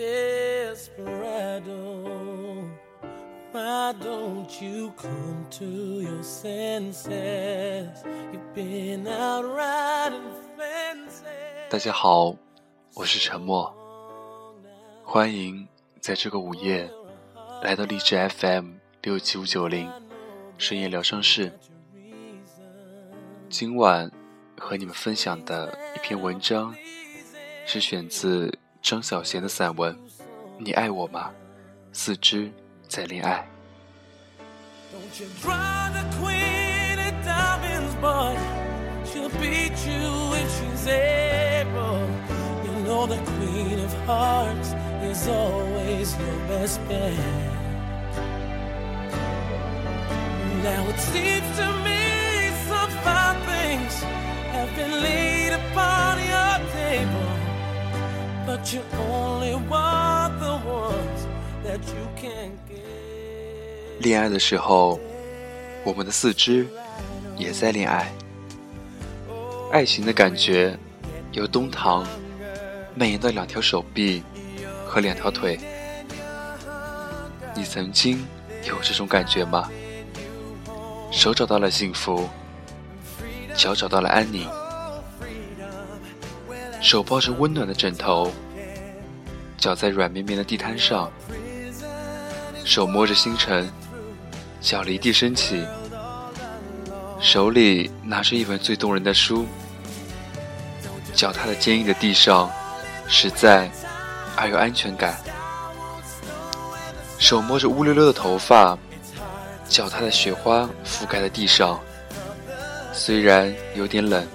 this is 8大家好，我是沉默，欢迎在这个午夜来到励志 FM 六七五九零深夜疗伤室。今晚和你们分享的一篇文章，是选自张小娴的散文《你爱我吗？四肢在恋爱》。Don't you draw the queen of diamonds, boy. She'll beat you if she's able. You know the queen of hearts is always your best bet. Now it seems to me some fine things have been laid upon your table, but you only want the ones that you can get. 恋爱的时候，我们的四肢也在恋爱。爱情的感觉由东堂蔓延到两条手臂和两条腿。你曾经有这种感觉吗？手找到了幸福，脚找到了安宁，手抱着温暖的枕头，脚在软绵绵的地毯上，手摸着星辰。脚离地升起，手里拿着一本最动人的书，脚踏在坚硬的地上，实在而有安全感。手摸着乌溜溜的头发，脚踏在雪花覆盖的地上，虽然有点冷，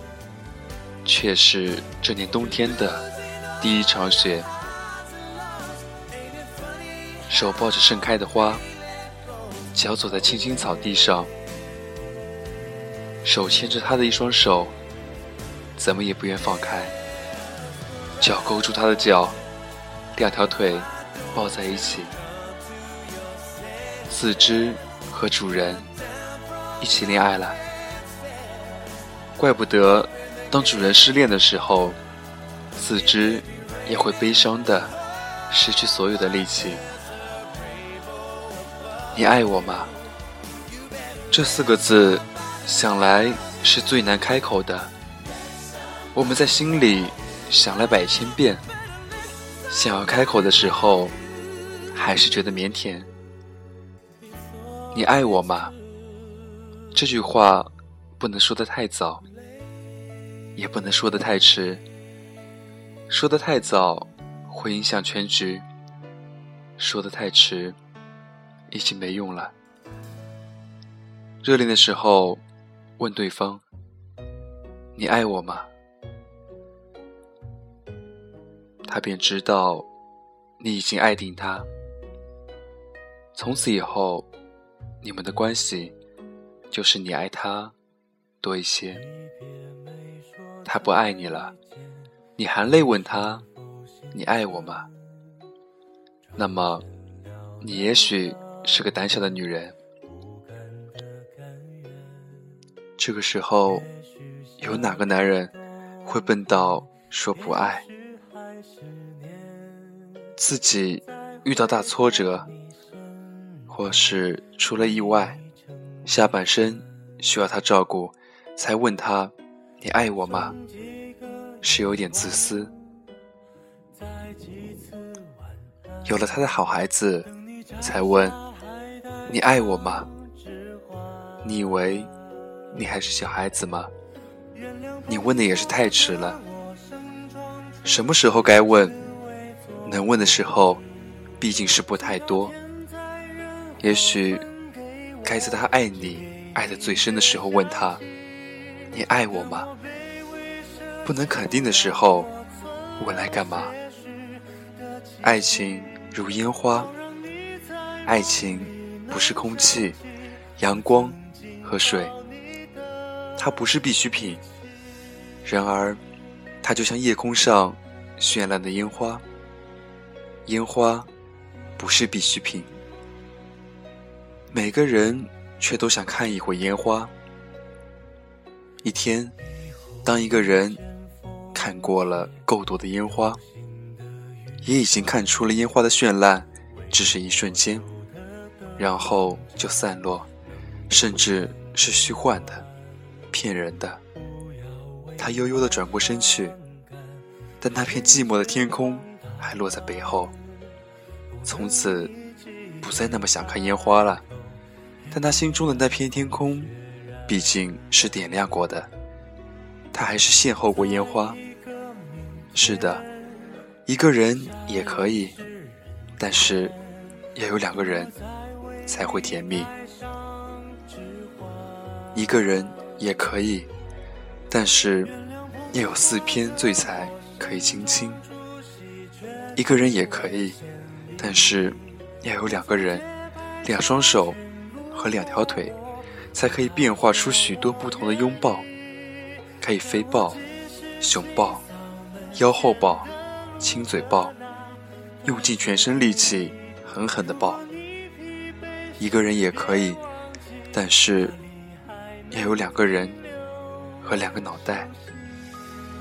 却是这年冬天的第一场雪。手抱着盛开的花。脚走在青青草地上，手牵着他的一双手，怎么也不愿放开。脚勾住他的脚，两条腿抱在一起，四肢和主人一起恋爱了。怪不得，当主人失恋的时候，四肢也会悲伤的失去所有的力气。你爱我吗？这四个字，想来是最难开口的。我们在心里想了百千遍，想要开口的时候，还是觉得腼腆。你爱我吗？这句话不能说的太早，也不能说的太迟。说的太早会影响全局，说的太迟。已经没用了。热恋的时候，问对方：“你爱我吗？”他便知道你已经爱定他。从此以后，你们的关系就是你爱他多一些。他不爱你了，你含泪问他：“你爱我吗？”那么，你也许。是个胆小的女人。这个时候，有哪个男人会笨到说不爱？自己遇到大挫折，或是出了意外，下半身需要他照顾，才问他：“你爱我吗？”是有点自私。有了他的好孩子，才问。你爱我吗？你以为你还是小孩子吗？你问的也是太迟了。什么时候该问？能问的时候，毕竟是不太多。也许该在他爱你爱的最深的时候问他：“你爱我吗？”不能肯定的时候，我来干嘛？爱情如烟花，爱情。不是空气、阳光和水，它不是必需品。然而，它就像夜空上绚烂的烟花。烟花不是必需品，每个人却都想看一会烟花。一天，当一个人看过了够多的烟花，也已经看出了烟花的绚烂只是一瞬间，然后就散落，甚至是虚幻的、骗人的。他悠悠地转过身去，但那片寂寞的天空还落在背后。从此，不再那么想看烟花了。但他心中的那片天空，毕竟是点亮过的。他还是邂逅过烟花。是的，一个人也可以，但是要有两个人才会甜蜜。一个人也可以，但是要有四篇醉才可以倾听。一个人也可以，但是要有两个人，两双手。和两条腿，才可以变化出许多不同的拥抱，可以飞抱、熊抱、腰后抱、亲嘴抱，用尽全身力气狠狠的抱。一个人也可以，但是要有两个人和两个脑袋，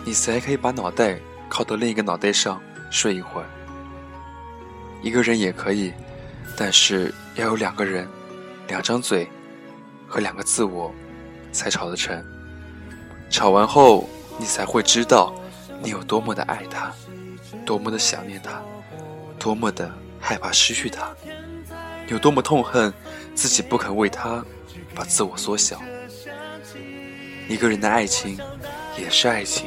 你才可以把脑袋靠到另一个脑袋上睡一会儿。一个人也可以，但是要有两个人。两张嘴和两个自我才吵得成，吵完后你才会知道你有多么的爱他，多么的想念他，多么的害怕失去他，有多么痛恨自己不肯为他把自我缩小。一个人的爱情也是爱情，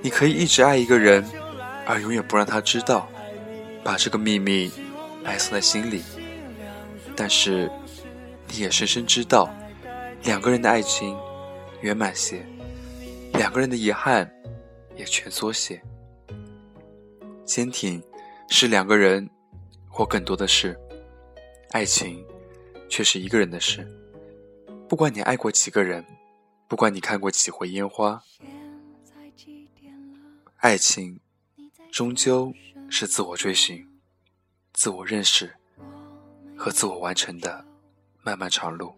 你可以一直爱一个人，而永远不让他知道，把这个秘密埋藏在心里。但是，你也深深知道，两个人的爱情圆满些，两个人的遗憾也蜷缩些。坚挺是两个人或更多的事，爱情却是一个人的事。不管你爱过几个人，不管你看过几回烟花，爱情终究是自我追寻、自我认识。和自我完成的漫漫长路。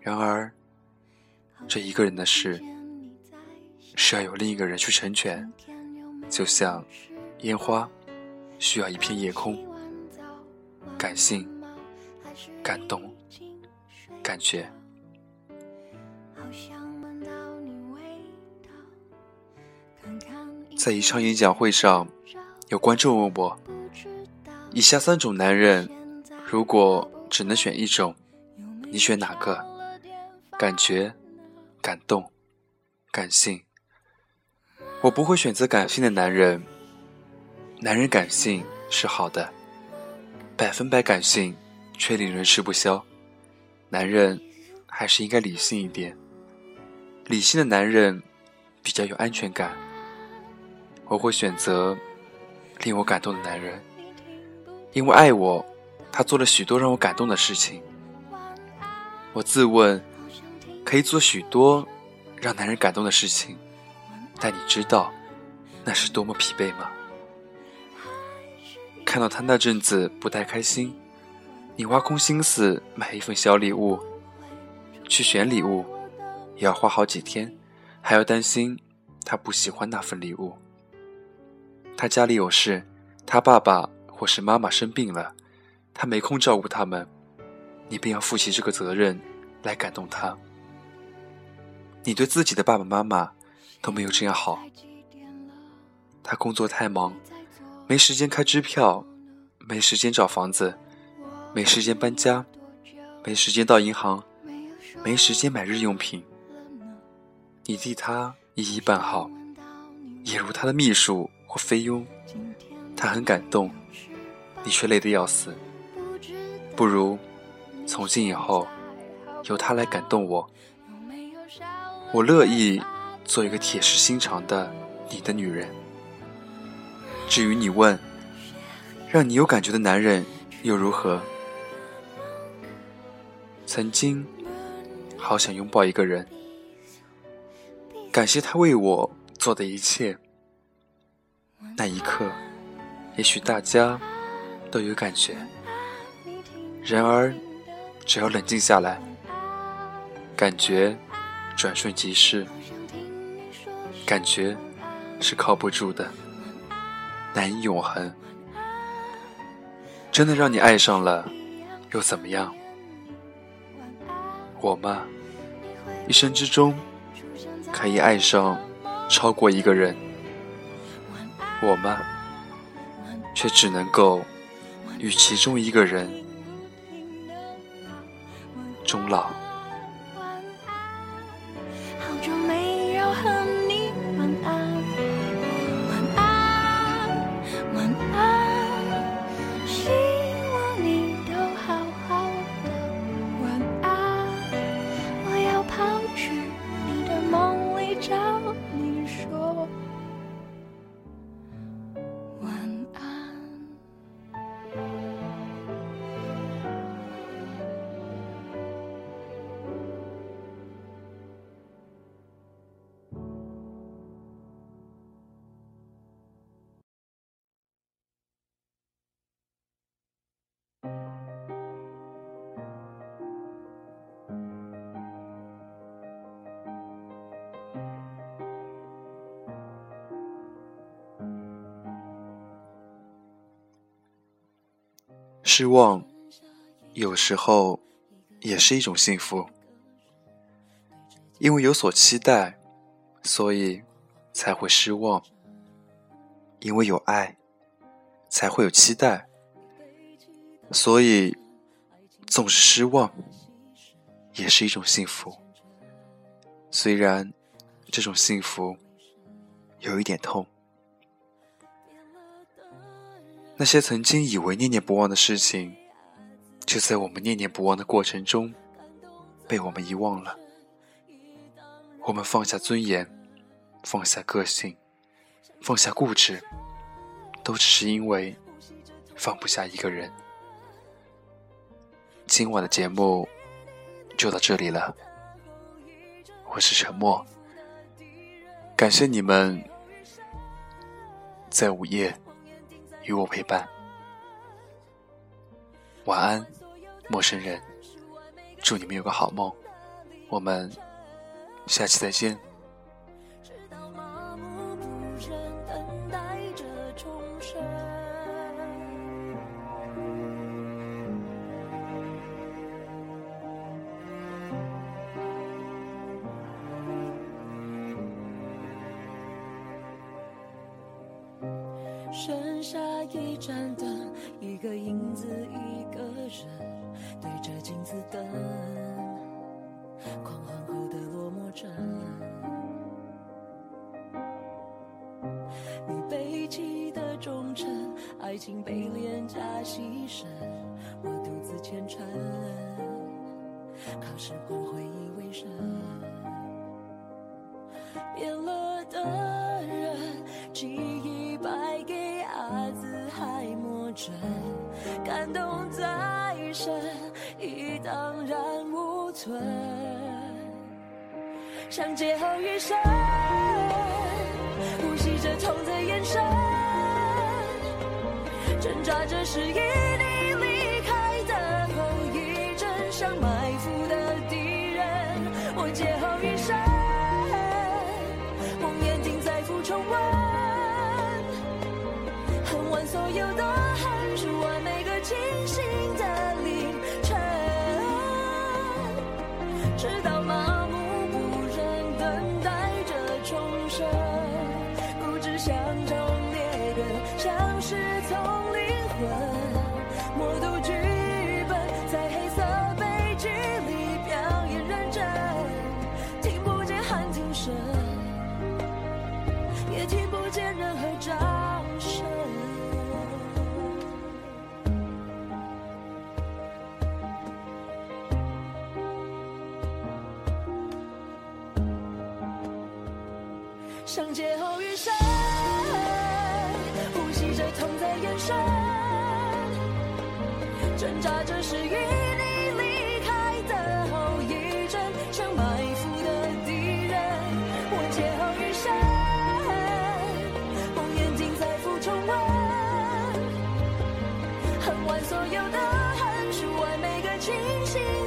然而，这一个人的事是要有另一个人去成全，就像烟花需要一片夜空。感性、感动、感觉。在一场演讲会上，有观众问我。以下三种男人，如果只能选一种，你选哪个？感觉、感动、感性。我不会选择感性的男人。男人感性是好的，百分百感性却令人吃不消。男人还是应该理性一点。理性的男人比较有安全感。我会选择令我感动的男人。因为爱我，他做了许多让我感动的事情。我自问，可以做许多让男人感动的事情，但你知道那是多么疲惫吗？看到他那阵子不太开心，你挖空心思买一份小礼物，去选礼物，也要花好几天，还要担心他不喜欢那份礼物。他家里有事，他爸爸。或是妈妈生病了，他没空照顾他们，你便要负起这个责任来感动他。你对自己的爸爸妈妈都没有这样好。他工作太忙，没时间开支票，没时间找房子，没时间搬家，没时间到银行，没时间买日用品。你替他一一办好，也如他的秘书或菲佣，他很感动。你却累得要死，不如从今以后由他来感动我。我乐意做一个铁石心肠的你的女人。至于你问，让你有感觉的男人又如何？曾经好想拥抱一个人，感谢他为我做的一切。那一刻，也许大家。都有感觉，然而，只要冷静下来，感觉转瞬即逝，感觉是靠不住的，难以永恒。真的让你爱上了，又怎么样？我吗？一生之中可以爱上超过一个人，我吗？却只能够与其中一个人终老。失望，有时候也是一种幸福，因为有所期待，所以才会失望；因为有爱，才会有期待，所以总是失望，也是一种幸福。虽然这种幸福有一点痛。那些曾经以为念念不忘的事情，就在我们念念不忘的过程中，被我们遗忘了。我们放下尊严，放下个性，放下固执，都只是因为放不下一个人。今晚的节目就到这里了，我是沉默，感谢你们在午夜。与我陪伴，晚安，陌生人。祝你们有个好梦，我们下期再见。爱情被廉价牺牲，我独自虔诚，靠时光回忆为生。变了的人，记忆败给。感动再深，已荡然无存。想劫后余生，呼吸着痛的眼神，挣扎着是以你离开的后遗症，像埋伏的敌人。我劫后余生，梦魇定再复重温，恨完所有的恨，数完每个。清醒的凌晨，直到像劫后余生，呼吸着痛在延伸，挣扎着是与你离开的后遗症，像埋伏的敌人。我劫后余生，红眼睛再复重温，恨完所有的恨，数完每个清醒。